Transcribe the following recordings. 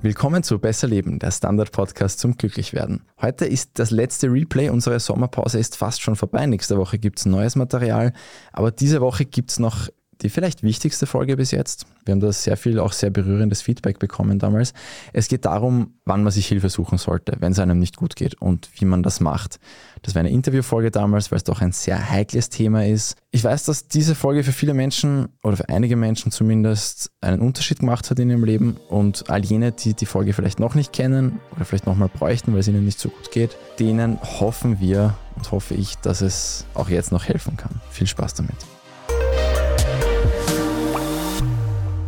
Willkommen zu Besser Leben, der Standard-Podcast zum Glücklichwerden. Heute ist das letzte Replay, unsere Sommerpause ist fast schon vorbei. Nächste Woche gibt es neues Material, aber diese Woche gibt es noch die vielleicht wichtigste Folge bis jetzt. Wir haben da sehr viel, auch sehr berührendes Feedback bekommen damals. Es geht darum, wann man sich Hilfe suchen sollte, wenn es einem nicht gut geht und wie man das macht. Das war eine Interviewfolge damals, weil es doch ein sehr heikles Thema ist. Ich weiß, dass diese Folge für viele Menschen oder für einige Menschen zumindest einen Unterschied gemacht hat in ihrem Leben und all jene, die die Folge vielleicht noch nicht kennen oder vielleicht nochmal bräuchten, weil es ihnen nicht so gut geht, denen hoffen wir und hoffe ich, dass es auch jetzt noch helfen kann. Viel Spaß damit.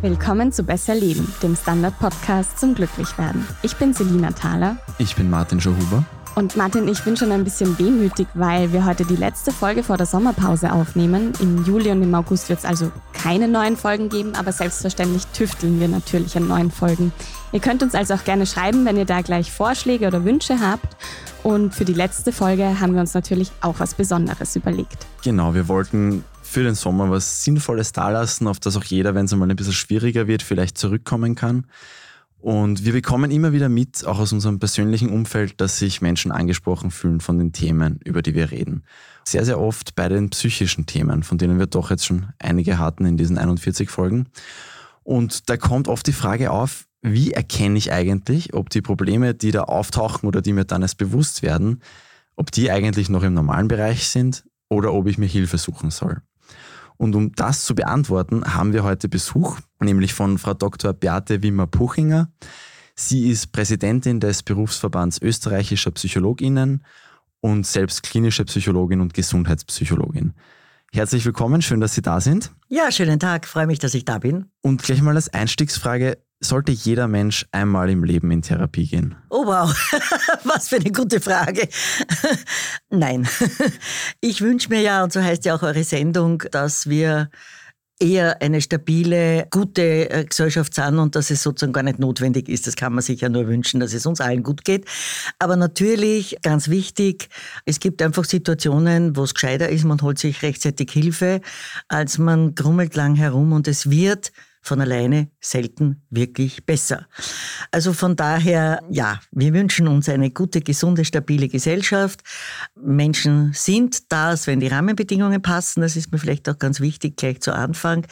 Willkommen zu Besser Leben, dem Standard-Podcast zum Glücklichwerden. Ich bin Selina Thaler. Ich bin Martin Schauhuber. Und Martin, ich bin schon ein bisschen wehmütig, weil wir heute die letzte Folge vor der Sommerpause aufnehmen. Im Juli und im August wird es also keine neuen Folgen geben, aber selbstverständlich tüfteln wir natürlich an neuen Folgen. Ihr könnt uns also auch gerne schreiben, wenn ihr da gleich Vorschläge oder Wünsche habt. Und für die letzte Folge haben wir uns natürlich auch was Besonderes überlegt. Genau, wir wollten für den Sommer was Sinnvolles dalassen, auf das auch jeder, wenn es einmal ein bisschen schwieriger wird, vielleicht zurückkommen kann. Und wir bekommen immer wieder mit, auch aus unserem persönlichen Umfeld, dass sich Menschen angesprochen fühlen von den Themen, über die wir reden. Sehr, sehr oft bei den psychischen Themen, von denen wir doch jetzt schon einige hatten in diesen 41 Folgen. Und da kommt oft die Frage auf, wie erkenne ich eigentlich, ob die Probleme, die da auftauchen oder die mir dann erst bewusst werden, ob die eigentlich noch im normalen Bereich sind oder ob ich mir Hilfe suchen soll. Und um das zu beantworten, haben wir heute Besuch, nämlich von Frau Dr. Beate Wimmer-Puchinger. Sie ist Präsidentin des Berufsverbands österreichischer Psychologinnen und selbst klinische Psychologin und Gesundheitspsychologin. Herzlich willkommen, schön, dass Sie da sind. Ja, schönen Tag, freue mich, dass ich da bin. Und gleich mal als Einstiegsfrage, sollte jeder Mensch einmal im Leben in Therapie gehen? Oh wow, was für eine gute Frage. Nein, ich wünsche mir ja, und so heißt ja auch eure Sendung, dass wir eher eine stabile, gute äh, Gesellschaft sind und dass es sozusagen gar nicht notwendig ist. Das kann man sich ja nur wünschen, dass es uns allen gut geht. Aber natürlich, ganz wichtig, es gibt einfach Situationen, wo es gescheiter ist, man holt sich rechtzeitig Hilfe, als man grummelt lang herum und es wird von alleine selten wirklich besser. Also von daher, ja, wir wünschen uns eine gute, gesunde, stabile Gesellschaft. Menschen sind das, wenn die Rahmenbedingungen passen. Das ist mir vielleicht auch ganz wichtig gleich zu Anfang.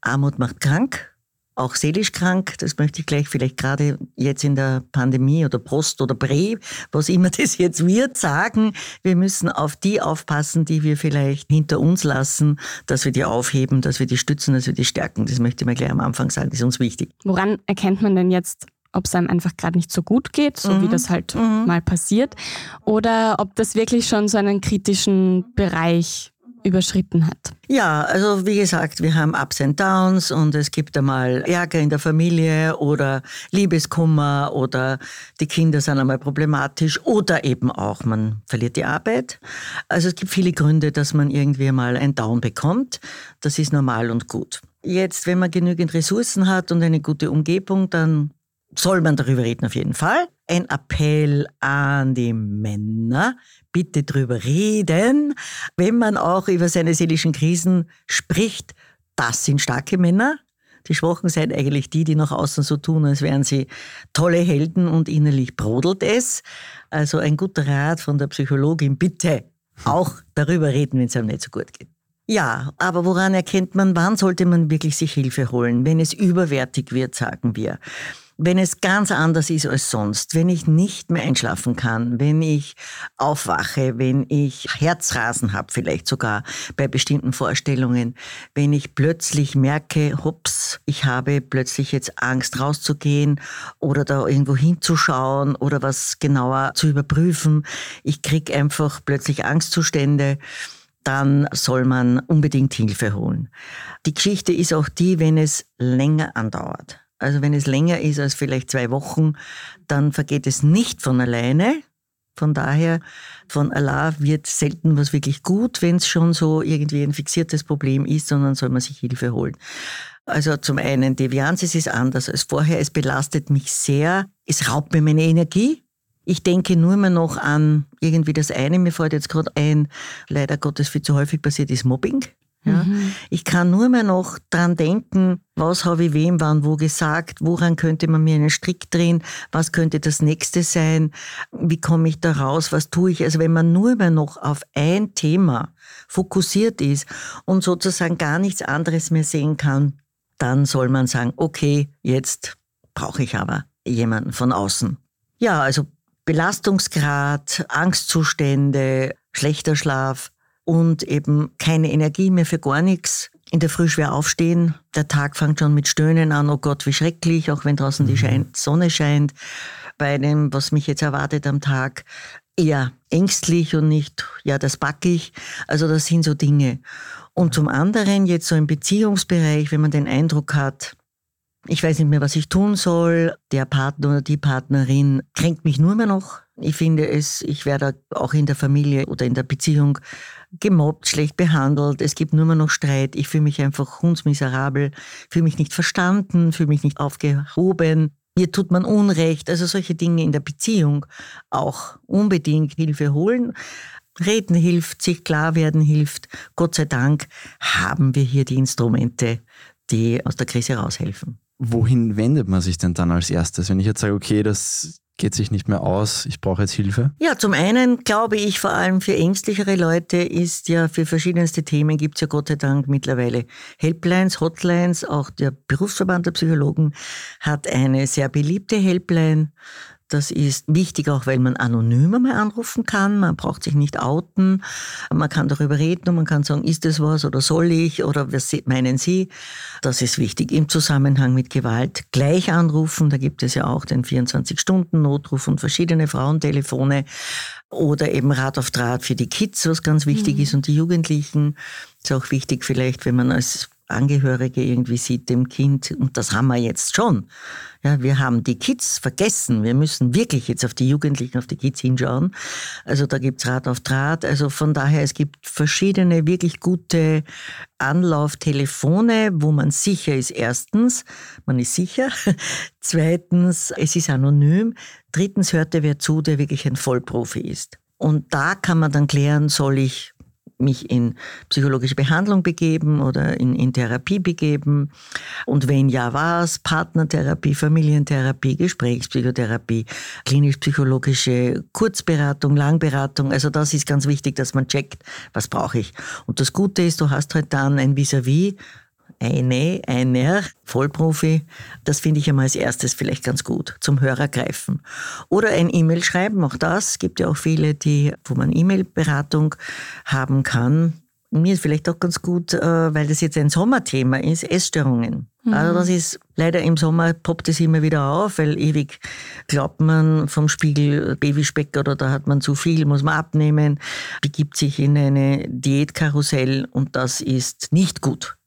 Armut macht krank auch seelisch krank. Das möchte ich gleich vielleicht gerade jetzt in der Pandemie oder Post oder Prä, was immer das jetzt wird, sagen. Wir müssen auf die aufpassen, die wir vielleicht hinter uns lassen, dass wir die aufheben, dass wir die stützen, dass wir die stärken. Das möchte ich mal gleich am Anfang sagen. Das ist uns wichtig. Woran erkennt man denn jetzt, ob es einem einfach gerade nicht so gut geht, so mhm. wie das halt mhm. mal passiert, oder ob das wirklich schon so einen kritischen Bereich überschritten hat? Ja, also wie gesagt, wir haben Ups and Downs und es gibt einmal Ärger in der Familie oder Liebeskummer oder die Kinder sind einmal problematisch oder eben auch man verliert die Arbeit. Also es gibt viele Gründe, dass man irgendwie mal ein Down bekommt. Das ist normal und gut. Jetzt, wenn man genügend Ressourcen hat und eine gute Umgebung, dann soll man darüber reden auf jeden Fall. Ein Appell an die Männer, bitte drüber reden. Wenn man auch über seine seelischen Krisen spricht, das sind starke Männer. Die Schwachen sind eigentlich die, die nach außen so tun, als wären sie tolle Helden und innerlich brodelt es. Also ein guter Rat von der Psychologin, bitte auch darüber reden, wenn es einem nicht so gut geht. Ja, aber woran erkennt man, wann sollte man wirklich sich Hilfe holen? Wenn es überwertig wird, sagen wir wenn es ganz anders ist als sonst, wenn ich nicht mehr einschlafen kann, wenn ich aufwache, wenn ich Herzrasen habe, vielleicht sogar bei bestimmten Vorstellungen, wenn ich plötzlich merke, hups, ich habe plötzlich jetzt Angst rauszugehen oder da irgendwo hinzuschauen oder was genauer zu überprüfen, ich krieg einfach plötzlich Angstzustände, dann soll man unbedingt Hilfe holen. Die Geschichte ist auch die, wenn es länger andauert. Also wenn es länger ist als vielleicht zwei Wochen, dann vergeht es nicht von alleine. Von daher, von Allah wird selten was wirklich gut, wenn es schon so irgendwie ein fixiertes Problem ist, sondern soll man sich Hilfe holen. Also zum einen, Devianz, es ist anders als vorher. Es belastet mich sehr. Es raubt mir meine Energie. Ich denke nur mehr noch an irgendwie das eine, mir fällt jetzt gerade ein, leider Gottes viel zu häufig passiert ist Mobbing. Ja? Mhm. Ich kann nur mehr noch dran denken, was habe ich wem wann wo gesagt, woran könnte man mir einen Strick drehen, was könnte das nächste sein, wie komme ich da raus, was tue ich. Also wenn man nur mehr noch auf ein Thema fokussiert ist und sozusagen gar nichts anderes mehr sehen kann, dann soll man sagen, okay, jetzt brauche ich aber jemanden von außen. Ja, also Belastungsgrad, Angstzustände, schlechter Schlaf und eben keine Energie mehr für gar nichts. In der Früh schwer aufstehen. Der Tag fängt schon mit Stöhnen an. Oh Gott, wie schrecklich, auch wenn draußen die mhm. Sonne scheint. Bei dem, was mich jetzt erwartet am Tag, eher ängstlich und nicht, ja, das backe ich. Also das sind so Dinge. Und zum anderen jetzt so im Beziehungsbereich, wenn man den Eindruck hat, ich weiß nicht mehr, was ich tun soll. Der Partner oder die Partnerin kränkt mich nur mehr noch. Ich finde es, ich werde auch in der Familie oder in der Beziehung gemobbt, schlecht behandelt. Es gibt nur mehr noch Streit. Ich fühle mich einfach hundsmiserabel, fühle mich nicht verstanden, fühle mich nicht aufgehoben. Mir tut man Unrecht. Also solche Dinge in der Beziehung auch unbedingt Hilfe holen. Reden hilft, sich klar werden hilft. Gott sei Dank haben wir hier die Instrumente, die aus der Krise raushelfen wohin wendet man sich denn dann als erstes? Wenn ich jetzt sage, okay, das geht sich nicht mehr aus, ich brauche jetzt Hilfe? Ja, zum einen glaube ich vor allem für ängstlichere Leute ist ja für verschiedenste Themen gibt es ja Gott sei Dank mittlerweile Helplines, Hotlines. Auch der Berufsverband der Psychologen hat eine sehr beliebte Helpline das ist wichtig, auch weil man anonym einmal anrufen kann. Man braucht sich nicht outen. Man kann darüber reden und man kann sagen, ist das was oder soll ich oder was meinen Sie? Das ist wichtig. Im Zusammenhang mit Gewalt gleich anrufen. Da gibt es ja auch den 24-Stunden-Notruf und verschiedene Frauentelefone oder eben Rat auf Draht für die Kids, was ganz wichtig mhm. ist und die Jugendlichen. Ist auch wichtig vielleicht, wenn man als Angehörige irgendwie sieht dem Kind, und das haben wir jetzt schon. Ja, wir haben die Kids vergessen. Wir müssen wirklich jetzt auf die Jugendlichen, auf die Kids hinschauen. Also da gibt's Rat auf Draht. Also von daher, es gibt verschiedene wirklich gute Anlauftelefone, wo man sicher ist. Erstens, man ist sicher. Zweitens, es ist anonym. Drittens hört der wer zu, der wirklich ein Vollprofi ist. Und da kann man dann klären, soll ich mich in psychologische Behandlung begeben oder in, in Therapie begeben? Und wenn ja, was? Partnertherapie, Familientherapie, Gesprächspsychotherapie, klinisch-psychologische Kurzberatung, Langberatung. Also das ist ganz wichtig, dass man checkt, was brauche ich. Und das Gute ist, du hast halt dann ein Vis-à-vis, -vis, eine, einer Vollprofi, das finde ich einmal als erstes vielleicht ganz gut, zum Hörer greifen. Oder ein E-Mail schreiben, auch das gibt ja auch viele, die, wo man E-Mail-Beratung haben kann. Mir ist vielleicht auch ganz gut, äh, weil das jetzt ein Sommerthema ist, Essstörungen. Mhm. Also das ist leider im Sommer poppt es immer wieder auf, weil ewig glaubt man vom Spiegel Babyspeck oder da hat man zu viel, muss man abnehmen, begibt sich in eine Diätkarussell und das ist nicht gut.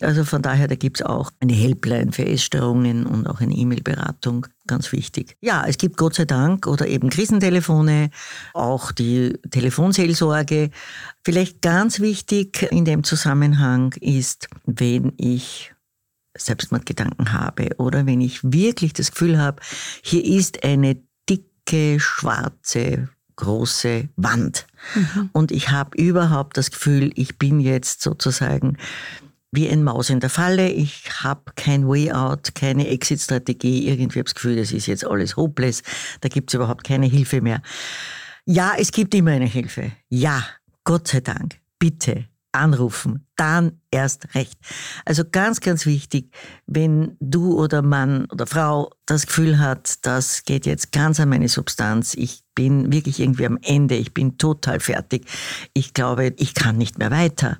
Also von daher, da gibt's auch eine Helpline für Essstörungen und auch eine E-Mail-Beratung, ganz wichtig. Ja, es gibt Gott sei Dank oder eben Krisentelefone, auch die Telefonseelsorge. Vielleicht ganz wichtig in dem Zusammenhang ist, wenn ich Selbstmordgedanken habe oder wenn ich wirklich das Gefühl habe, hier ist eine dicke, schwarze, große Wand. Mhm. Und ich habe überhaupt das Gefühl, ich bin jetzt sozusagen wie ein Maus in der Falle. Ich habe kein Way Out, keine Exit-Strategie. Irgendwie habe das Gefühl, das ist jetzt alles hopeless. Da gibt es überhaupt keine Hilfe mehr. Ja, es gibt immer eine Hilfe. Ja, Gott sei Dank. Bitte anrufen, dann erst recht. Also ganz, ganz wichtig, wenn du oder Mann oder Frau das Gefühl hat, das geht jetzt ganz an meine Substanz, ich bin wirklich irgendwie am Ende, ich bin total fertig, ich glaube, ich kann nicht mehr weiter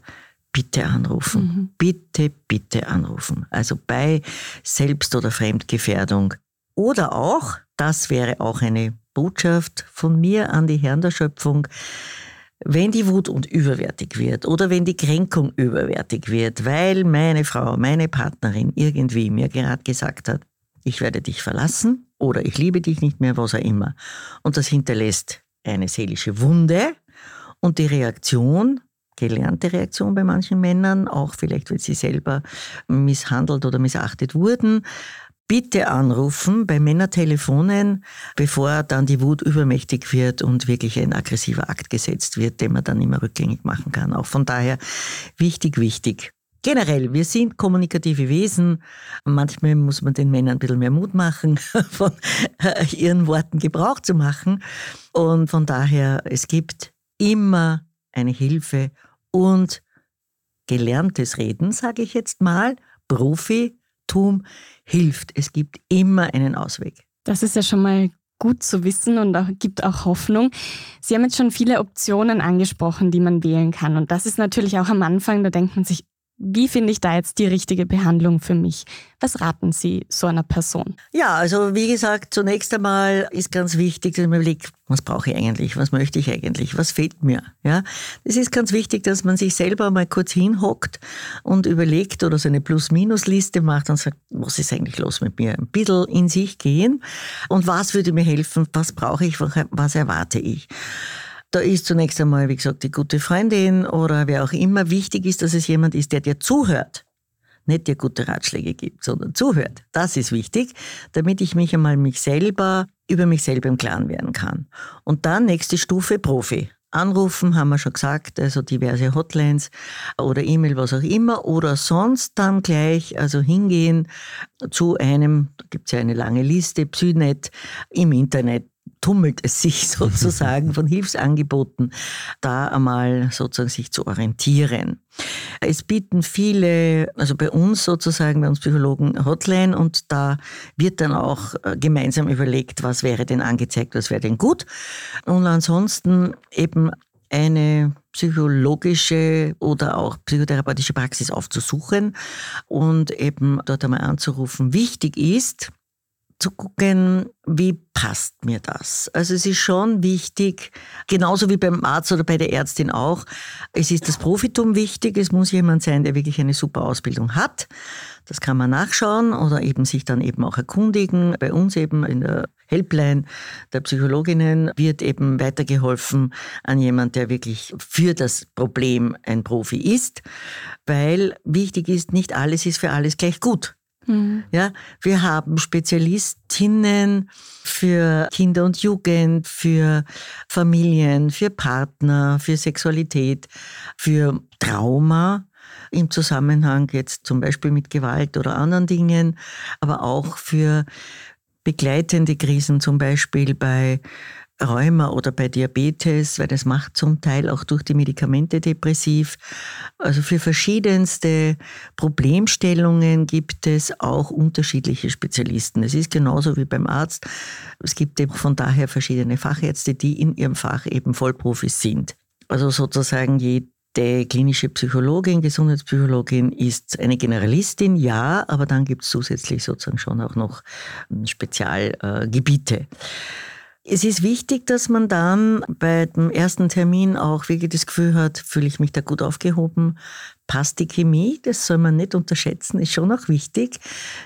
bitte anrufen. Mhm. Bitte, bitte anrufen. Also bei Selbst- oder Fremdgefährdung. Oder auch, das wäre auch eine Botschaft von mir an die Herren der Schöpfung, wenn die Wut und überwertig wird oder wenn die Kränkung überwertig wird, weil meine Frau, meine Partnerin irgendwie mir gerade gesagt hat, ich werde dich verlassen oder ich liebe dich nicht mehr, was auch immer. Und das hinterlässt eine seelische Wunde und die Reaktion gelernte Reaktion bei manchen Männern, auch vielleicht, weil sie selber misshandelt oder missachtet wurden. bitte anrufen bei Männertelefonen, bevor dann die Wut übermächtig wird und wirklich ein aggressiver Akt gesetzt wird, den man dann immer rückgängig machen kann. Auch von daher wichtig, wichtig. Generell, wir sind kommunikative Wesen. Manchmal muss man den Männern ein bisschen mehr Mut machen, von ihren Worten Gebrauch zu machen. Und von daher, es gibt immer eine Hilfe und gelerntes Reden, sage ich jetzt mal, Profitum hilft. Es gibt immer einen Ausweg. Das ist ja schon mal gut zu wissen und auch, gibt auch Hoffnung. Sie haben jetzt schon viele Optionen angesprochen, die man wählen kann. Und das ist natürlich auch am Anfang, da denkt man sich, wie finde ich da jetzt die richtige Behandlung für mich? Was raten Sie so einer Person? Ja, also wie gesagt, zunächst einmal ist ganz wichtig, dass man überlegt, was brauche ich eigentlich? Was möchte ich eigentlich? Was fehlt mir? Ja, es ist ganz wichtig, dass man sich selber mal kurz hinhockt und überlegt oder so eine Plus-Minus-Liste macht und sagt, was ist eigentlich los mit mir? Ein bisschen in sich gehen und was würde mir helfen? Was brauche ich? Was erwarte ich? Da ist zunächst einmal, wie gesagt, die gute Freundin oder wer auch immer. Wichtig ist, dass es jemand ist, der dir zuhört. Nicht dir gute Ratschläge gibt, sondern zuhört. Das ist wichtig, damit ich mich einmal mich selber, über mich selber im Klaren werden kann. Und dann nächste Stufe Profi. Anrufen, haben wir schon gesagt, also diverse Hotlines oder E-Mail, was auch immer, oder sonst dann gleich, also hingehen zu einem, da gibt es ja eine lange Liste, Psynet im Internet, tummelt es sich sozusagen von Hilfsangeboten, da einmal sozusagen sich zu orientieren. Es bieten viele, also bei uns sozusagen, bei uns Psychologen Hotline und da wird dann auch äh, gemeinsam überlegt, was wäre denn angezeigt, was wäre denn gut. Und ansonsten eben eine psychologische oder auch psychotherapeutische Praxis aufzusuchen und eben dort einmal anzurufen. Wichtig ist, zu gucken, wie passt mir das? Also es ist schon wichtig, genauso wie beim Arzt oder bei der Ärztin auch, es ist das Profitum wichtig, es muss jemand sein, der wirklich eine super Ausbildung hat. Das kann man nachschauen oder eben sich dann eben auch erkundigen. Bei uns eben in der Helpline der Psychologinnen wird eben weitergeholfen an jemand, der wirklich für das Problem ein Profi ist, weil wichtig ist, nicht alles ist für alles gleich gut. Mhm. Ja, wir haben Spezialistinnen für Kinder und Jugend, für Familien, für Partner, für Sexualität, für Trauma im Zusammenhang jetzt zum Beispiel mit Gewalt oder anderen Dingen, aber auch für begleitende Krisen, zum Beispiel bei Rheuma oder bei Diabetes, weil das macht zum Teil auch durch die Medikamente depressiv. Also für verschiedenste Problemstellungen gibt es auch unterschiedliche Spezialisten. Es ist genauso wie beim Arzt. Es gibt eben von daher verschiedene Fachärzte, die in ihrem Fach eben Vollprofis sind. Also sozusagen jede klinische Psychologin, Gesundheitspsychologin ist eine Generalistin, ja, aber dann gibt es zusätzlich sozusagen schon auch noch Spezialgebiete. Äh, es ist wichtig, dass man dann bei dem ersten Termin auch wirklich das Gefühl hat, fühle ich mich da gut aufgehoben, passt die Chemie, das soll man nicht unterschätzen, ist schon auch wichtig.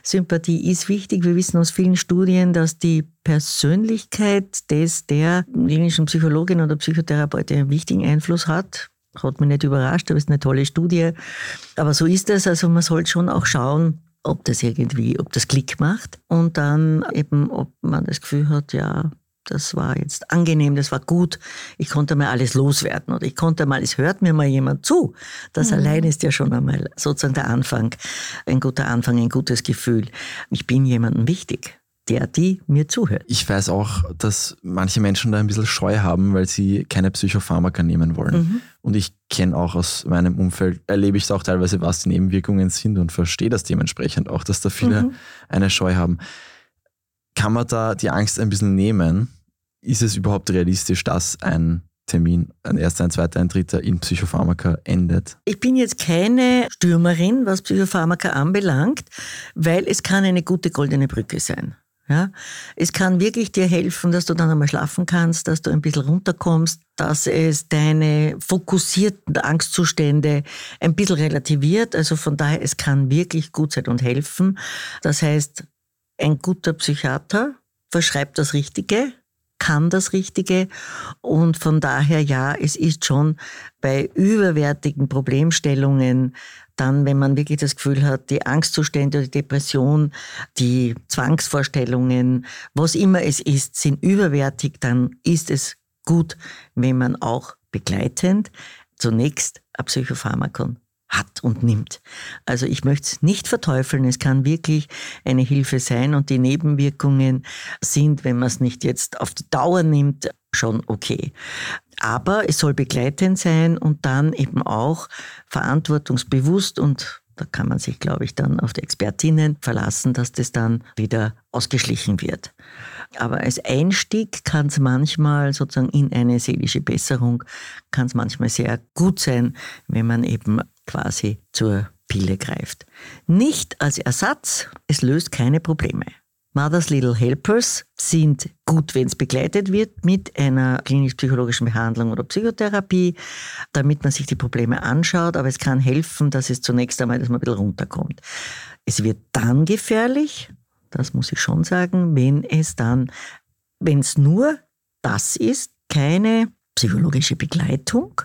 Sympathie ist wichtig. Wir wissen aus vielen Studien, dass die Persönlichkeit des der klinischen Psychologin oder Psychotherapeutin einen wichtigen Einfluss hat. Hat mich nicht überrascht, aber ist eine tolle Studie. Aber so ist es. Also man sollte schon auch schauen, ob das irgendwie, ob das Klick macht und dann eben, ob man das Gefühl hat, ja, das war jetzt angenehm, das war gut. Ich konnte mal alles loswerden oder ich konnte mal, es hört mir mal jemand zu. Das mhm. allein ist ja schon einmal sozusagen der Anfang, ein guter Anfang, ein gutes Gefühl. Ich bin jemandem wichtig der, die mir zuhört. Ich weiß auch, dass manche Menschen da ein bisschen Scheu haben, weil sie keine Psychopharmaka nehmen wollen. Mhm. Und ich kenne auch aus meinem Umfeld, erlebe ich es auch teilweise, was die Nebenwirkungen sind und verstehe das dementsprechend auch, dass da viele mhm. eine Scheu haben. Kann man da die Angst ein bisschen nehmen? Ist es überhaupt realistisch, dass ein Termin, ein erster, ein zweiter, ein dritter in Psychopharmaka endet? Ich bin jetzt keine Stürmerin, was Psychopharmaka anbelangt, weil es kann eine gute goldene Brücke sein. Ja, es kann wirklich dir helfen, dass du dann einmal schlafen kannst, dass du ein bisschen runterkommst, dass es deine fokussierten Angstzustände ein bisschen relativiert. Also von daher, es kann wirklich gut sein und helfen. Das heißt, ein guter Psychiater verschreibt das Richtige, kann das Richtige und von daher ja, es ist schon bei überwärtigen Problemstellungen Dann, wenn man wirklich das Gefühl hat, die Angstzustände, die Depression, die Zwangsvorstellungen, was immer es ist, sind überwertig, dann ist es gut, wenn man auch begleitend zunächst ein Psychopharmakon hat und nimmt. Also ich möchte es nicht verteufeln, es kann wirklich eine Hilfe sein und die Nebenwirkungen sind, wenn man es nicht jetzt auf die Dauer nimmt, schon okay. Aber es soll begleitend sein und dann eben auch verantwortungsbewusst und da kann man sich, glaube ich, dann auf die Expertinnen verlassen, dass das dann wieder ausgeschlichen wird. Aber als Einstieg kann es manchmal sozusagen in eine seelische Besserung, kann es manchmal sehr gut sein, wenn man eben quasi zur Pille greift. Nicht als Ersatz, es löst keine Probleme. Mother's Little Helpers sind gut, wenn es begleitet wird mit einer klinisch-psychologischen Behandlung oder Psychotherapie, damit man sich die Probleme anschaut, aber es kann helfen, dass es zunächst einmal, dass man ein bisschen runterkommt. Es wird dann gefährlich, das muss ich schon sagen, wenn es dann, wenn es nur das ist, keine psychologische Begleitung,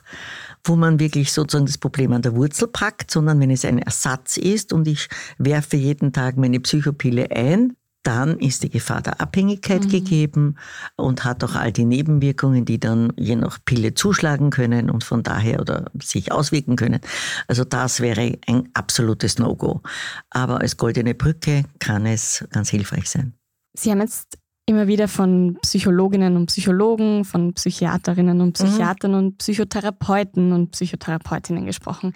wo man wirklich sozusagen das Problem an der Wurzel packt, sondern wenn es ein Ersatz ist und ich werfe jeden Tag meine Psychopille ein, dann ist die Gefahr der Abhängigkeit mhm. gegeben und hat auch all die Nebenwirkungen, die dann je nach Pille zuschlagen können und von daher oder sich auswirken können. Also das wäre ein absolutes No-Go. Aber als goldene Brücke kann es ganz hilfreich sein. Sie haben jetzt immer wieder von Psychologinnen und Psychologen, von Psychiaterinnen und mhm. Psychiatern mhm. und Psychotherapeuten und Psychotherapeutinnen gesprochen.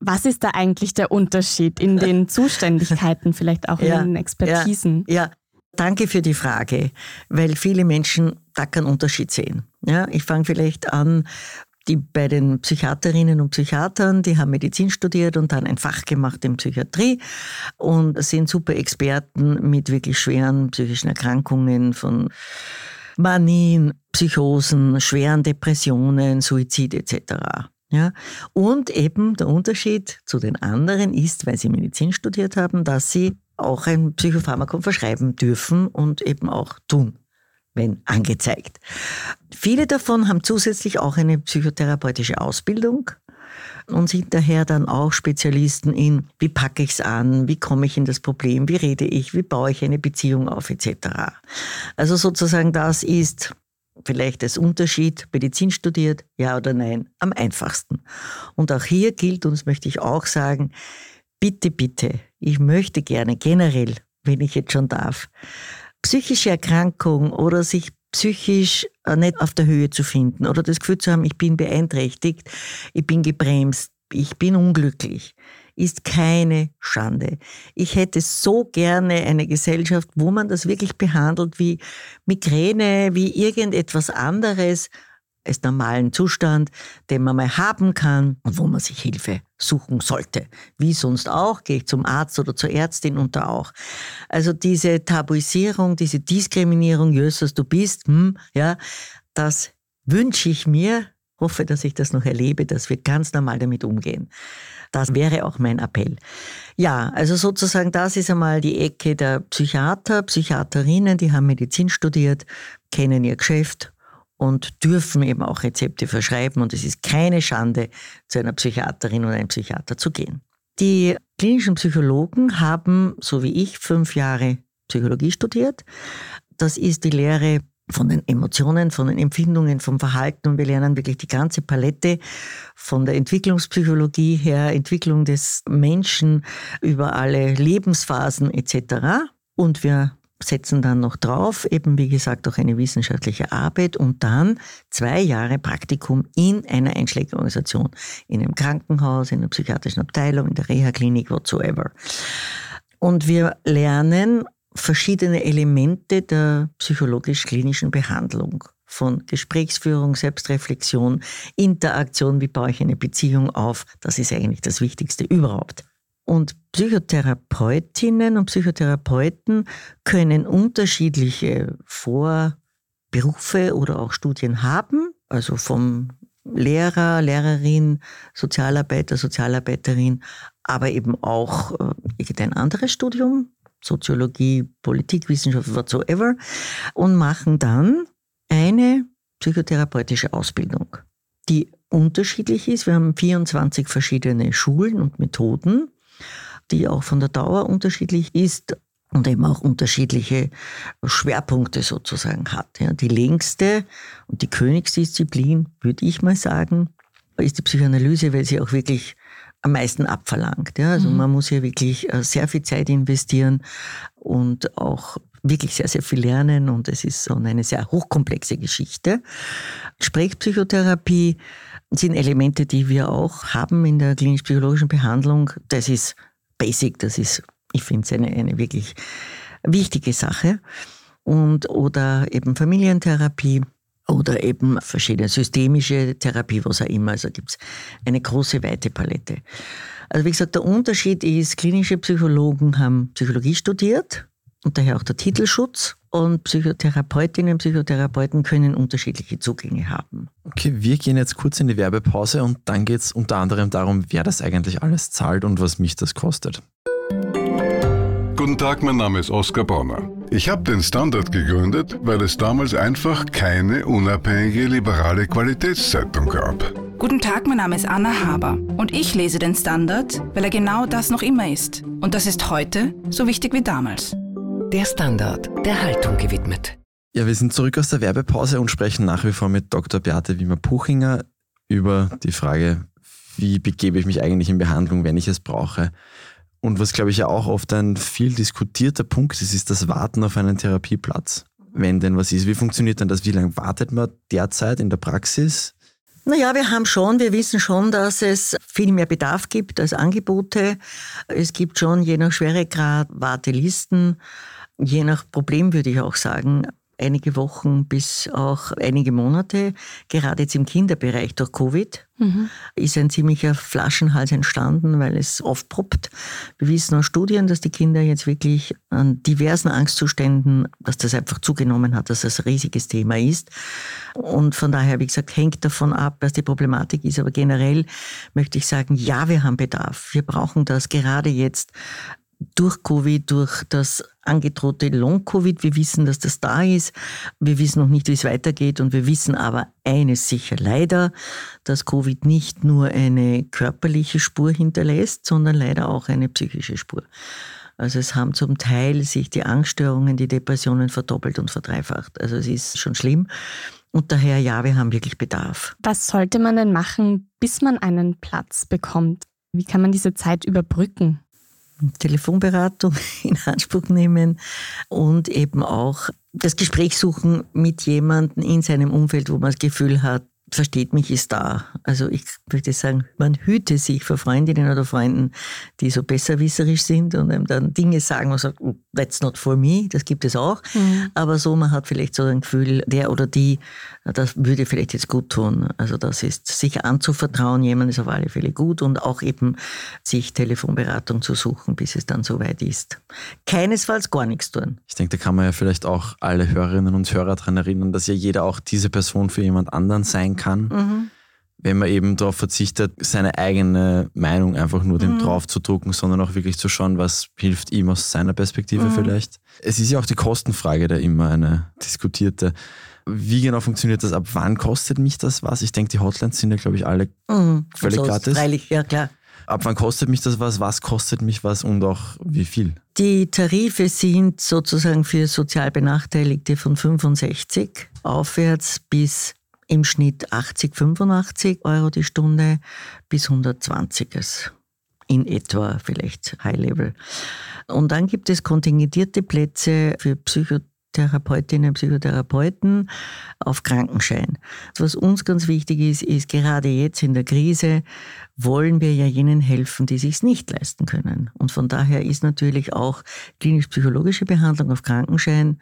Was ist da eigentlich der Unterschied in den Zuständigkeiten, vielleicht auch ja, in den Expertisen? Ja, ja, danke für die Frage, weil viele Menschen da keinen Unterschied sehen. Ja, ich fange vielleicht an, die bei den Psychiaterinnen und Psychiatern, die haben Medizin studiert und dann ein Fach gemacht in Psychiatrie und sind super Experten mit wirklich schweren psychischen Erkrankungen von Manien, Psychosen, schweren Depressionen, Suizid etc. Ja? Und eben der Unterschied zu den anderen ist, weil sie Medizin studiert haben, dass sie auch ein Psychopharmakum verschreiben dürfen und eben auch tun, wenn angezeigt. Viele davon haben zusätzlich auch eine psychotherapeutische Ausbildung und sind daher dann auch Spezialisten in, wie packe ich es an, wie komme ich in das Problem, wie rede ich, wie baue ich eine Beziehung auf etc. Also sozusagen das ist vielleicht als Unterschied, Medizin studiert, ja oder nein, am einfachsten. Und auch hier gilt, und das möchte ich auch sagen, bitte, bitte, ich möchte gerne generell, wenn ich jetzt schon darf, psychische Erkrankung oder sich psychisch äh, nicht auf der Höhe zu finden oder das Gefühl zu haben, ich bin beeinträchtigt, ich bin gebremst, ich bin unglücklich ist keine Schande. Ich hätte so gerne eine Gesellschaft, wo man das wirklich behandelt wie Migräne, wie irgendetwas anderes als normalen Zustand, den man mal haben kann und wo man sich Hilfe suchen sollte. Wie sonst auch, gehe ich zum Arzt oder zur Ärztin und da auch. Also diese Tabuisierung, diese Diskriminierung, Jösses, du bist, hm, ja, das wünsche ich mir, hoffe, dass ich das noch erlebe, dass wir ganz normal damit umgehen. Das wäre auch mein Appell. Ja, also sozusagen das ist einmal die Ecke der Psychiater, Psychiaterinnen, die haben Medizin studiert, kennen ihr Geschäft und dürfen eben auch Rezepte verschreiben und es ist keine Schande, zu einer Psychiaterin oder einem Psychiater zu gehen. Die klinischen Psychologen haben, so wie ich, fünf Jahre Psychologie studiert. Das ist die Lehre von den Emotionen, von den Empfindungen, vom Verhalten und wir lernen wirklich die ganze Palette von der Entwicklungspsychologie her, Entwicklung des Menschen über alle Lebensphasen etc. Und wir setzen dann noch drauf, eben wie gesagt auch eine wissenschaftliche Arbeit und dann zwei Jahre Praktikum in einer Einschlägerorganisation, in einem Krankenhaus, in einer psychiatrischen Abteilung, in der Reha-Klinik, whatsoever. Und wir lernen verschiedene Elemente der psychologisch-klinischen Behandlung von Gesprächsführung, Selbstreflexion, Interaktion, wie baue ich eine Beziehung auf, das ist eigentlich das Wichtigste überhaupt. Und Psychotherapeutinnen und Psychotherapeuten können unterschiedliche Vorberufe oder auch Studien haben, also vom Lehrer, Lehrerin, Sozialarbeiter, Sozialarbeiterin, aber eben auch äh, irgendein anderes Studium, Soziologie, Politikwissenschaft, whatsoever, und machen dann eine psychotherapeutische Ausbildung, die unterschiedlich ist. Wir haben 24 verschiedene Schulen und Methoden, die auch von der Dauer unterschiedlich ist und eben auch unterschiedliche Schwerpunkte sozusagen hat. Ja, die längste und die Königsdisziplin, würde ich mal sagen, ist die Psychoanalyse, weil sie auch wirklich am meisten abverlangt. Ja. Also mhm. man muss hier wirklich äh, sehr viel Zeit investieren und auch wirklich sehr, sehr viel lernen und es ist so eine sehr hochkomplexe Geschichte. Sprechpsychotherapie sind Elemente, die wir auch haben in der klinisch-psychologischen Behandlung. Das ist basic, das ist, ich finde es eine, eine wirklich wichtige Sache. Und, oder eben Familientherapie oder eben verschiedene systemische Therapie, was auch immer. Also gibt es eine große, weite Palette. Also wie gesagt, der Unterschied ist, klinische Psychologen haben Psychologie studiert und daher auch der Titelschutz. Und Psychotherapeutinnen und Psychotherapeuten können unterschiedliche Zugänge haben. Okay, wir gehen jetzt kurz in die Werbepause und dann geht es unter anderem darum, wer das eigentlich alles zahlt und was mich das kostet. Guten Tag, mein Name ist Oskar Bonner. Ich habe den Standard gegründet, weil es damals einfach keine unabhängige liberale Qualitätszeitung gab. Guten Tag, mein Name ist Anna Haber und ich lese den Standard, weil er genau das noch immer ist. Und das ist heute so wichtig wie damals. Der Standard, der Haltung gewidmet. Ja, wir sind zurück aus der Werbepause und sprechen nach wie vor mit Dr. Beate Wimmer-Puchinger über die Frage, wie begebe ich mich eigentlich in Behandlung, wenn ich es brauche. Und was, glaube ich, ja auch oft ein viel diskutierter Punkt ist, ist das Warten auf einen Therapieplatz. Wenn denn was ist. Wie funktioniert denn das? Wie lange wartet man derzeit in der Praxis? Naja, wir haben schon, wir wissen schon, dass es viel mehr Bedarf gibt als Angebote. Es gibt schon je nach Schweregrad Wartelisten. Je nach Problem würde ich auch sagen, einige Wochen bis auch einige Monate. Gerade jetzt im Kinderbereich durch Covid mhm. ist ein ziemlicher Flaschenhals entstanden, weil es oft poppt. Wir wissen aus Studien, dass die Kinder jetzt wirklich an diversen Angstzuständen, dass das einfach zugenommen hat, dass das ein riesiges Thema ist. Und von daher, wie gesagt, hängt davon ab, was die Problematik ist. Aber generell möchte ich sagen, ja, wir haben Bedarf. Wir brauchen das gerade jetzt durch Covid, durch das angedrohte Long-Covid. Wir wissen, dass das da ist. Wir wissen noch nicht, wie es weitergeht. Und wir wissen aber eines sicher leider, dass Covid nicht nur eine körperliche Spur hinterlässt, sondern leider auch eine psychische Spur. Also es haben zum Teil sich die Angststörungen, die Depressionen verdoppelt und verdreifacht. Also es ist schon schlimm. Und daher, ja, wir haben wirklich Bedarf. Was sollte man denn machen, bis man einen Platz bekommt? Wie kann man diese Zeit überbrücken? Telefonberatung in Anspruch nehmen und eben auch das Gespräch suchen mit jemandem in seinem Umfeld, wo man das Gefühl hat, versteht mich, ist da. Also ich würde sagen, man hüte sich vor Freundinnen oder Freunden, die so besserwisserisch sind und einem dann Dinge sagen und sagt, oh, that's not for me, das gibt es auch. Mhm. Aber so, man hat vielleicht so ein Gefühl, der oder die, das würde vielleicht jetzt gut tun. Also das ist, sich anzuvertrauen, jemand ist auf alle Fälle gut und auch eben sich Telefonberatung zu suchen, bis es dann soweit ist. Keinesfalls gar nichts tun. Ich denke, da kann man ja vielleicht auch alle Hörerinnen und Hörer daran erinnern, dass ja jeder auch diese Person für jemand anderen sein kann. Mhm wenn man eben darauf verzichtet, seine eigene Meinung einfach nur dem mhm. drauf zu drucken, sondern auch wirklich zu schauen, was hilft ihm aus seiner Perspektive mhm. vielleicht. Es ist ja auch die Kostenfrage da immer eine diskutierte. Wie genau funktioniert das? Ab wann kostet mich das was? Ich denke, die Hotlines sind ja, glaube ich, alle mhm. völlig so gratis. Freilich, ja klar. Ab wann kostet mich das was? Was kostet mich was und auch wie viel? Die Tarife sind sozusagen für sozial Benachteiligte von 65 aufwärts bis im Schnitt 80, 85 Euro die Stunde bis 120 in etwa vielleicht High Level. Und dann gibt es kontingentierte Plätze für Psychotherapeutinnen und Psychotherapeuten auf Krankenschein. Was uns ganz wichtig ist, ist gerade jetzt in der Krise wollen wir ja jenen helfen, die sich nicht leisten können. Und von daher ist natürlich auch klinisch-psychologische Behandlung auf Krankenschein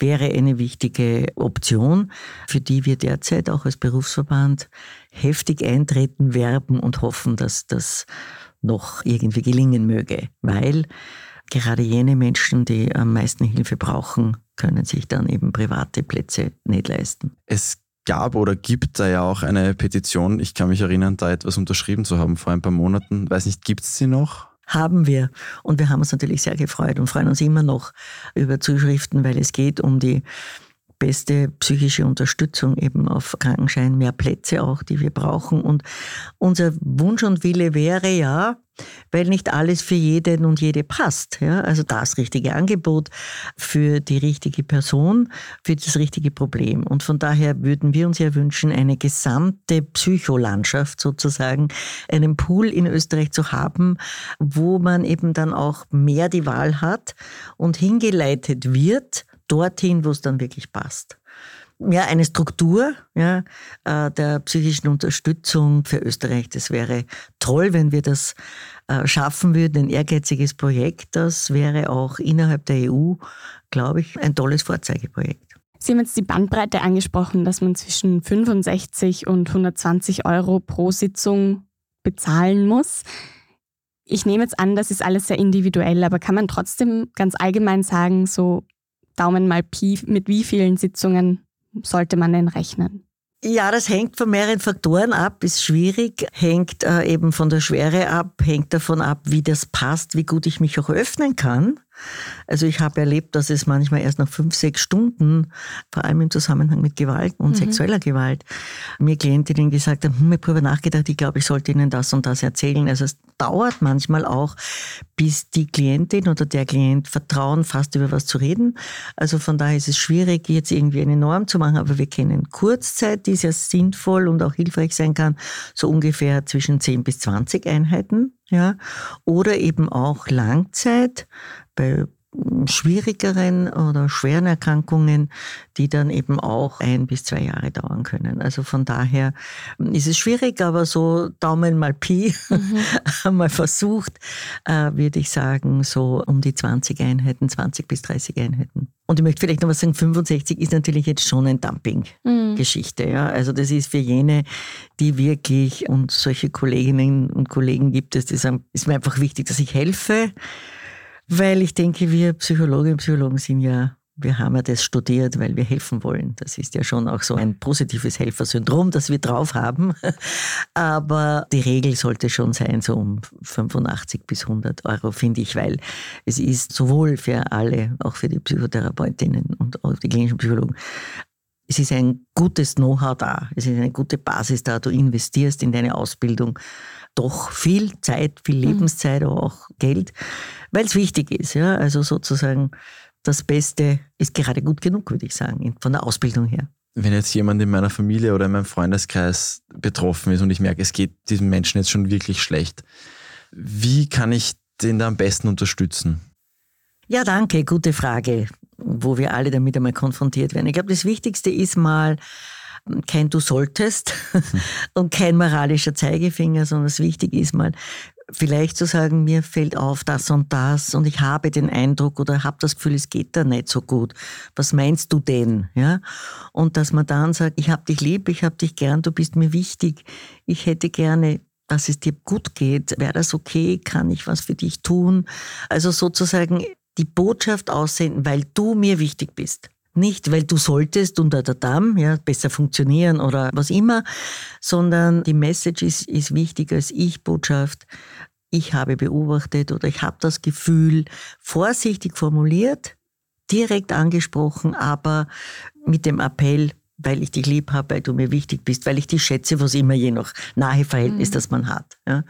wäre eine wichtige Option, für die wir derzeit auch als Berufsverband heftig eintreten, werben und hoffen, dass das noch irgendwie gelingen möge, weil gerade jene Menschen, die am meisten Hilfe brauchen, können sich dann eben private Plätze nicht leisten. Es gab oder gibt da ja auch eine Petition. Ich kann mich erinnern, da etwas unterschrieben zu haben vor ein paar Monaten. Weiß nicht, gibt es sie noch? haben wir. Und wir haben uns natürlich sehr gefreut und freuen uns immer noch über Zuschriften, weil es geht um die beste psychische Unterstützung eben auf Krankenschein, mehr Plätze auch, die wir brauchen. Und unser Wunsch und Wille wäre ja, weil nicht alles für jeden und jede passt. Ja? Also das richtige Angebot für die richtige Person, für das richtige Problem. Und von daher würden wir uns ja wünschen, eine gesamte Psycholandschaft sozusagen, einen Pool in Österreich zu haben, wo man eben dann auch mehr die Wahl hat und hingeleitet wird dorthin, wo es dann wirklich passt ja, eine Struktur ja, äh, der psychischen Unterstützung für Österreich. Das wäre toll, wenn wir das äh, schaffen würden, ein ehrgeiziges Projekt. Das wäre auch innerhalb der EU, glaube ich, ein tolles Vorzeigeprojekt. Sie haben jetzt die Bandbreite angesprochen, dass man zwischen 65 und 120 Euro pro Sitzung bezahlen muss. Ich nehme jetzt an, das ist alles sehr individuell, aber kann man trotzdem ganz allgemein sagen, so Daumen mal Pi, mit wie vielen Sitzungen sollte man denn rechnen? Ja, das hängt von mehreren Faktoren ab, ist schwierig, hängt äh, eben von der Schwere ab, hängt davon ab, wie das passt, wie gut ich mich auch öffnen kann. Also ich habe erlebt, dass es manchmal erst nach fünf, sechs Stunden, vor allem im Zusammenhang mit Gewalt und mhm. sexueller Gewalt, mir Klientinnen gesagt haben, hm, ich habe darüber nachgedacht, ich glaube, ich sollte ihnen das und das erzählen. Also es dauert manchmal auch, bis die Klientin oder der Klient vertrauen, fast über was zu reden. Also von daher ist es schwierig, jetzt irgendwie eine Norm zu machen, aber wir kennen Kurzzeit, die sehr sinnvoll und auch hilfreich sein kann, so ungefähr zwischen 10 bis 20 Einheiten ja, oder eben auch Langzeit bei schwierigeren oder schweren Erkrankungen, die dann eben auch ein bis zwei Jahre dauern können. Also von daher ist es schwierig, aber so Daumen mal Pi, mhm. mal versucht, äh, würde ich sagen, so um die 20 Einheiten, 20 bis 30 Einheiten. Und ich möchte vielleicht noch was sagen, 65 ist natürlich jetzt schon eine Dumping-Geschichte. Mhm. Ja? Also das ist für jene, die wirklich, und solche Kolleginnen und Kollegen gibt es, das ist mir einfach wichtig, dass ich helfe weil ich denke, wir Psychologinnen und Psychologen sind ja, wir haben ja das studiert, weil wir helfen wollen. Das ist ja schon auch so ein positives Helfersyndrom, das wir drauf haben. Aber die Regel sollte schon sein, so um 85 bis 100 Euro, finde ich, weil es ist sowohl für alle, auch für die Psychotherapeutinnen und auch die klinischen Psychologen, es ist ein gutes Know-how da, es ist eine gute Basis da, du investierst in deine Ausbildung doch viel Zeit, viel mhm. Lebenszeit, aber auch Geld, weil es wichtig ist. Ja? Also sozusagen das Beste ist gerade gut genug, würde ich sagen, von der Ausbildung her. Wenn jetzt jemand in meiner Familie oder in meinem Freundeskreis betroffen ist und ich merke, es geht diesem Menschen jetzt schon wirklich schlecht, wie kann ich den da am besten unterstützen? Ja, danke, gute Frage, wo wir alle damit einmal konfrontiert werden. Ich glaube, das Wichtigste ist mal, kein Du solltest und kein moralischer Zeigefinger, sondern es wichtig ist mal, vielleicht zu sagen, mir fällt auf das und das und ich habe den Eindruck oder habe das Gefühl, es geht da nicht so gut. Was meinst du denn? Ja? Und dass man dann sagt, ich habe dich lieb, ich habe dich gern, du bist mir wichtig, ich hätte gerne dass es dir gut geht. Wäre das okay? Kann ich was für dich tun? Also sozusagen die Botschaft aussenden, weil du mir wichtig bist. Nicht, weil du solltest unter der Damm ja, besser funktionieren oder was immer, sondern die Message ist, ist wichtiger als Ich-Botschaft. Ich habe beobachtet oder ich habe das Gefühl, vorsichtig formuliert, direkt angesprochen, aber mit dem Appell, weil ich dich lieb habe, weil du mir wichtig bist, weil ich dich schätze, was immer je noch nahe Verhältnis, mhm. das man hat. Ja.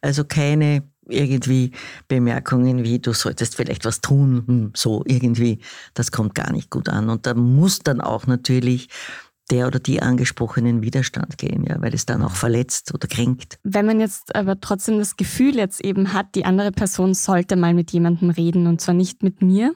Also keine irgendwie Bemerkungen wie, du solltest vielleicht was tun, hm, so irgendwie, das kommt gar nicht gut an. Und da muss dann auch natürlich der oder die angesprochenen Widerstand gehen, ja, weil es dann auch verletzt oder kränkt. Wenn man jetzt aber trotzdem das Gefühl jetzt eben hat, die andere Person sollte mal mit jemandem reden und zwar nicht mit mir,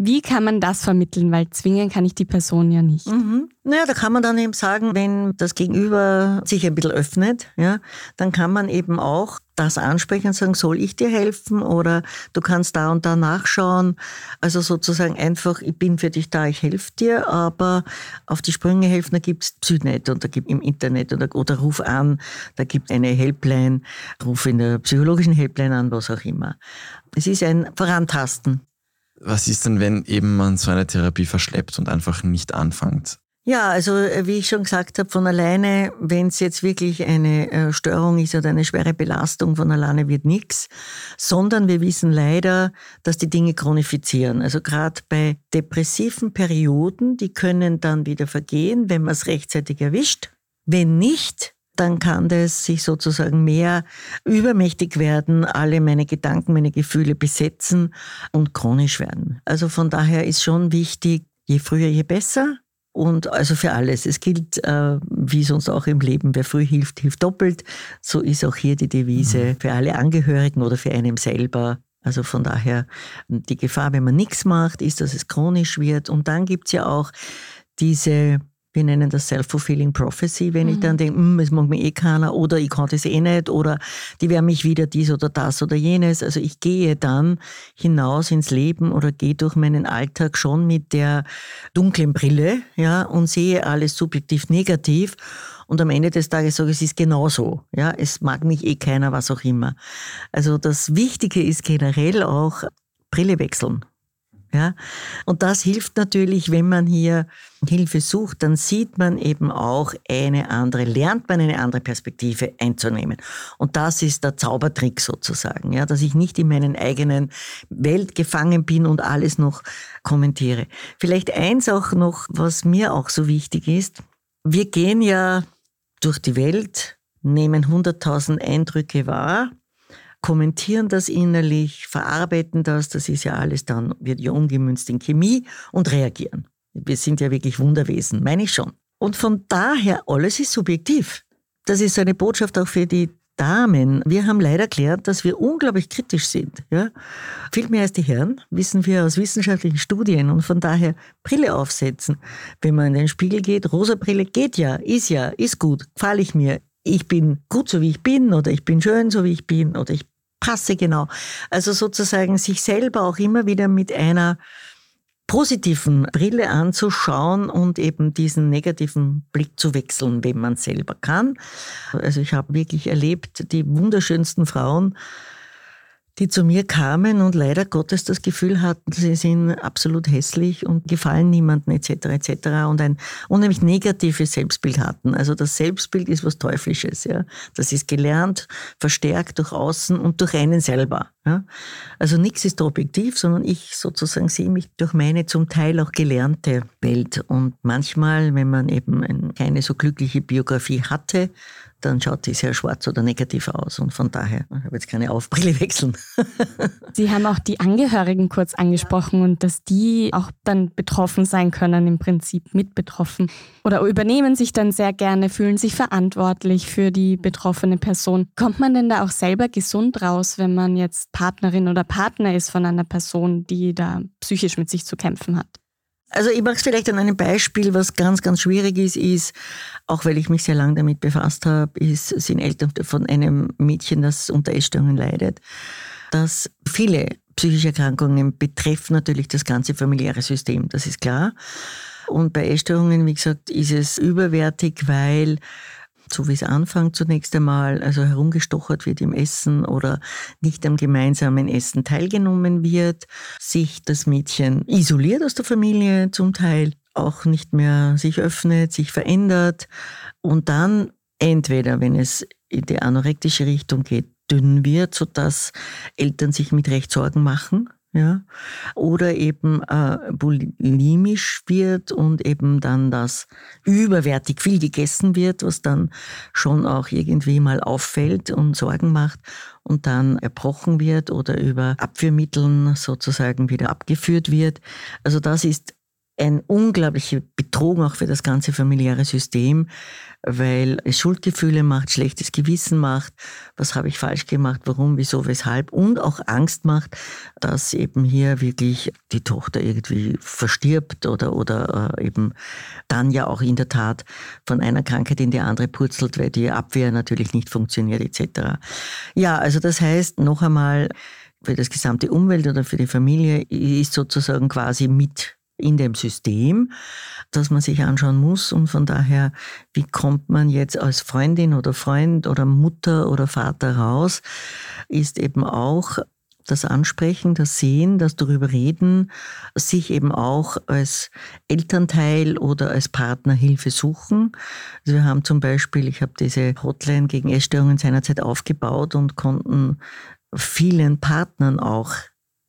wie kann man das vermitteln? Weil zwingen kann ich die Person ja nicht. Mhm. Naja, da kann man dann eben sagen, wenn das Gegenüber sich ein bisschen öffnet, ja, dann kann man eben auch das ansprechen und sagen, soll ich dir helfen oder du kannst da und da nachschauen. Also sozusagen einfach, ich bin für dich da, ich helfe dir, aber auf die Sprünge helfen, da gibt's Psynet und da gibt im Internet oder, oder ruf an, da gibt eine Helpline, ruf in der psychologischen Helpline an, was auch immer. Es ist ein Vorantasten. Was ist denn, wenn eben man so eine Therapie verschleppt und einfach nicht anfängt? Ja, also äh, wie ich schon gesagt habe, von alleine, wenn es jetzt wirklich eine äh, Störung ist oder eine schwere Belastung, von alleine wird nichts, sondern wir wissen leider, dass die Dinge chronifizieren. Also gerade bei depressiven Perioden, die können dann wieder vergehen, wenn man es rechtzeitig erwischt. Wenn nicht, dann kann das sich sozusagen mehr übermächtig werden, alle meine Gedanken, meine Gefühle besetzen und chronisch werden. Also von daher ist schon wichtig, je früher, je besser und also für alles. Es gilt, äh, wie sonst auch im Leben, wer früh hilft, hilft doppelt. So ist auch hier die Devise mhm. für alle Angehörigen oder für einen selber. Also von daher, die Gefahr, wenn man nichts macht, ist, dass es chronisch wird. Und dann gibt's ja auch diese wir nennen das Self-Fulfilling Prophecy, wenn mhm. ich dann denke, hm, es mag mir eh keiner oder ich kann das eh nicht oder die werden mich wieder dies oder das oder jenes. Also ich gehe dann hinaus ins Leben oder gehe durch meinen Alltag schon mit der dunklen Brille ja, und sehe alles subjektiv negativ. Und am Ende des Tages sage ich, es ist genauso. Ja, es mag mich eh keiner, was auch immer. Also das Wichtige ist generell auch Brille wechseln. Ja? Und das hilft natürlich, wenn man hier Hilfe sucht, dann sieht man eben auch eine andere, lernt man eine andere Perspektive einzunehmen. Und das ist der Zaubertrick sozusagen, ja, dass ich nicht in meinen eigenen Welt gefangen bin und alles noch kommentiere. Vielleicht eins auch noch, was mir auch so wichtig ist. Wir gehen ja durch die Welt, nehmen 100.000 Eindrücke wahr kommentieren das innerlich, verarbeiten das, das ist ja alles dann, wird ja umgemünzt in Chemie und reagieren. Wir sind ja wirklich Wunderwesen, meine ich schon. Und von daher, alles ist subjektiv. Das ist eine Botschaft auch für die Damen. Wir haben leider erklärt, dass wir unglaublich kritisch sind. Ja? Viel mehr als die Herren, wissen wir aus wissenschaftlichen Studien. Und von daher Brille aufsetzen. Wenn man in den Spiegel geht, rosa Brille geht ja, ist ja, ist gut, gefalle ich mir, ich bin gut so wie ich bin oder ich bin schön so wie ich bin oder ich passe genau. Also sozusagen sich selber auch immer wieder mit einer positiven Brille anzuschauen und eben diesen negativen Blick zu wechseln, wenn man selber kann. Also ich habe wirklich erlebt, die wunderschönsten Frauen, die zu mir kamen und leider Gottes das Gefühl hatten, sie sind absolut hässlich und gefallen niemandem etc. etc. und ein unheimlich negatives Selbstbild hatten. Also das Selbstbild ist was Teuflisches. Ja? Das ist gelernt, verstärkt durch Außen und durch einen selber. Ja? Also nichts ist objektiv, sondern ich sozusagen sehe mich durch meine zum Teil auch gelernte Welt. Und manchmal, wenn man eben keine so glückliche Biografie hatte, dann schaut die sehr schwarz oder negativ aus. Und von daher, ich habe jetzt keine Aufbrille wechseln. Sie haben auch die Angehörigen kurz angesprochen und dass die auch dann betroffen sein können, im Prinzip mit betroffen. Oder übernehmen sich dann sehr gerne, fühlen sich verantwortlich für die betroffene Person. Kommt man denn da auch selber gesund raus, wenn man jetzt Partnerin oder Partner ist von einer Person, die da psychisch mit sich zu kämpfen hat? Also ich mache es vielleicht an einem Beispiel, was ganz, ganz schwierig ist, ist, auch weil ich mich sehr lange damit befasst habe, ist, sind Eltern von einem Mädchen, das unter Essstörungen leidet, dass viele psychische Erkrankungen betreffen natürlich das ganze familiäre System, das ist klar. Und bei Essstörungen, wie gesagt, ist es überwertig, weil so wie es anfängt zunächst einmal, also herumgestochert wird im Essen oder nicht am gemeinsamen Essen teilgenommen wird, sich das Mädchen isoliert aus der Familie zum Teil, auch nicht mehr sich öffnet, sich verändert und dann entweder, wenn es in die anorektische Richtung geht, dünn wird, sodass Eltern sich mit Recht Sorgen machen ja, oder eben äh, bulimisch wird und eben dann das überwertig viel gegessen wird, was dann schon auch irgendwie mal auffällt und Sorgen macht und dann erbrochen wird oder über Abführmitteln sozusagen wieder abgeführt wird. Also das ist ein unglaublicher Betrug auch für das ganze familiäre System, weil es Schuldgefühle macht, schlechtes Gewissen macht, was habe ich falsch gemacht, warum, wieso, weshalb? Und auch Angst macht, dass eben hier wirklich die Tochter irgendwie verstirbt oder, oder äh, eben dann ja auch in der Tat von einer Krankheit in die andere purzelt, weil die Abwehr natürlich nicht funktioniert etc. Ja, also das heißt noch einmal, für das gesamte Umwelt oder für die Familie ist sozusagen quasi mit in dem System, das man sich anschauen muss. Und von daher, wie kommt man jetzt als Freundin oder Freund oder Mutter oder Vater raus, ist eben auch das Ansprechen, das Sehen, das darüber reden, sich eben auch als Elternteil oder als Partner Hilfe suchen. Also wir haben zum Beispiel, ich habe diese Hotline gegen Essstörungen seinerzeit aufgebaut und konnten vielen Partnern auch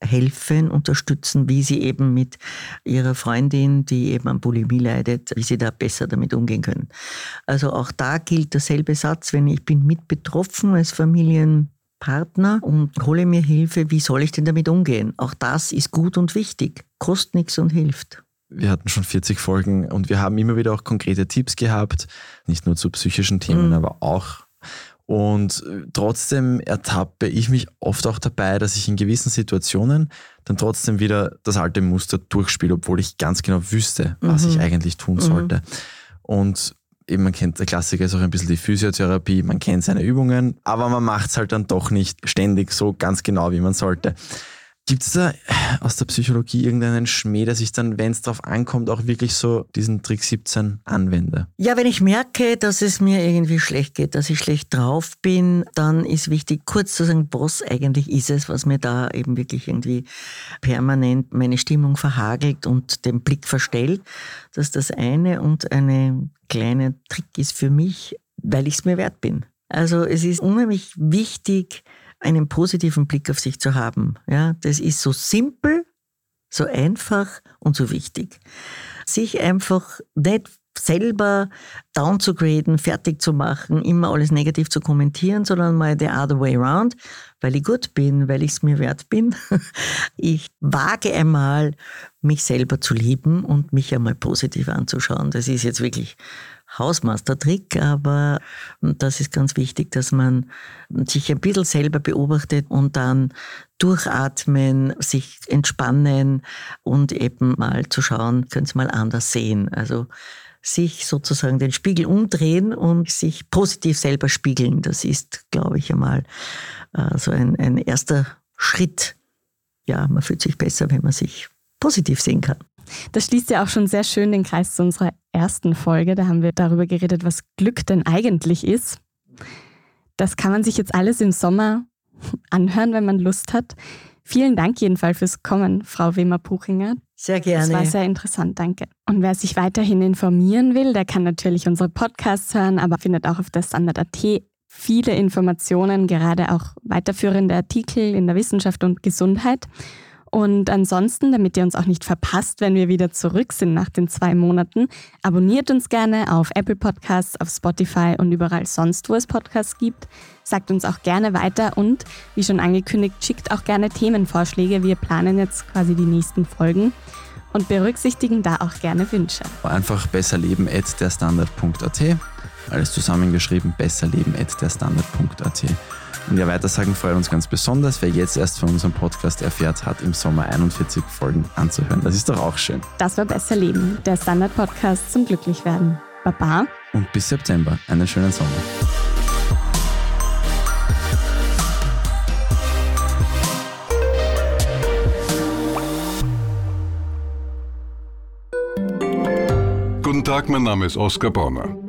helfen, unterstützen, wie sie eben mit ihrer Freundin, die eben an Bulimie leidet, wie sie da besser damit umgehen können. Also auch da gilt derselbe Satz, wenn ich bin mit betroffen als Familienpartner und hole mir Hilfe, wie soll ich denn damit umgehen? Auch das ist gut und wichtig, kostet nichts und hilft. Wir hatten schon 40 Folgen und wir haben immer wieder auch konkrete Tipps gehabt, nicht nur zu psychischen Themen, mhm. aber auch und äh, trotzdem ertappe ich mich oft auch dabei, dass ich in gewissen Situationen dann trotzdem wieder das alte Muster durchspiele, obwohl ich ganz genau wüsste, was mhm. ich eigentlich tun mhm. sollte. Und eben, man kennt, der Klassiker ist auch ein bisschen die Physiotherapie, man kennt seine Übungen, aber man macht es halt dann doch nicht ständig so ganz genau, wie man sollte. Gibt es da aus der Psychologie irgendeinen Schmäh, dass ich dann, wenn es darauf ankommt, auch wirklich so diesen Trick 17 anwende? Ja, wenn ich merke, dass es mir irgendwie schlecht geht, dass ich schlecht drauf bin, dann ist wichtig, kurz zu sagen, was eigentlich ist es, was mir da eben wirklich irgendwie permanent meine Stimmung verhagelt und den Blick verstellt. Das ist das eine und eine kleine Trick ist für mich, weil ich es mir wert bin. Also es ist unheimlich wichtig, einen positiven Blick auf sich zu haben. Ja, das ist so simpel, so einfach und so wichtig. Sich einfach nicht selber down zu graden, fertig zu machen, immer alles negativ zu kommentieren, sondern mal the other way around, weil ich gut bin, weil ich es mir wert bin. Ich wage einmal, mich selber zu lieben und mich einmal positiv anzuschauen. Das ist jetzt wirklich Hausmeistertrick, aber das ist ganz wichtig, dass man sich ein bisschen selber beobachtet und dann durchatmen, sich entspannen und eben mal zu schauen, können Sie mal anders sehen. Also sich sozusagen den Spiegel umdrehen und sich positiv selber spiegeln. Das ist, glaube ich, einmal äh, so ein, ein erster Schritt. Ja, man fühlt sich besser, wenn man sich positiv sehen kann. Das schließt ja auch schon sehr schön den Kreis zu unserer ersten Folge. Da haben wir darüber geredet, was Glück denn eigentlich ist. Das kann man sich jetzt alles im Sommer anhören, wenn man Lust hat. Vielen Dank jedenfalls fürs Kommen, Frau Wemer-Puchinger. Sehr gerne. Das war sehr interessant, danke. Und wer sich weiterhin informieren will, der kann natürlich unsere Podcasts hören, aber findet auch auf der Standard.at viele Informationen, gerade auch weiterführende Artikel in der Wissenschaft und Gesundheit. Und ansonsten, damit ihr uns auch nicht verpasst, wenn wir wieder zurück sind nach den zwei Monaten, abonniert uns gerne auf Apple Podcasts, auf Spotify und überall sonst, wo es Podcasts gibt. Sagt uns auch gerne weiter und, wie schon angekündigt, schickt auch gerne Themenvorschläge. Wir planen jetzt quasi die nächsten Folgen und berücksichtigen da auch gerne Wünsche. Einfach besserleben.derstandard.at. Alles zusammengeschrieben, besserleben.derstandard.at. Und ja, weitersagen freut uns ganz besonders. Wer jetzt erst von unserem Podcast erfährt, hat im Sommer 41 Folgen anzuhören. Das ist doch auch schön. Das war Besser Leben, der Standard-Podcast zum Glücklichwerden. Baba. Und bis September. Einen schönen Sommer. Guten Tag, mein Name ist Oskar Bonner.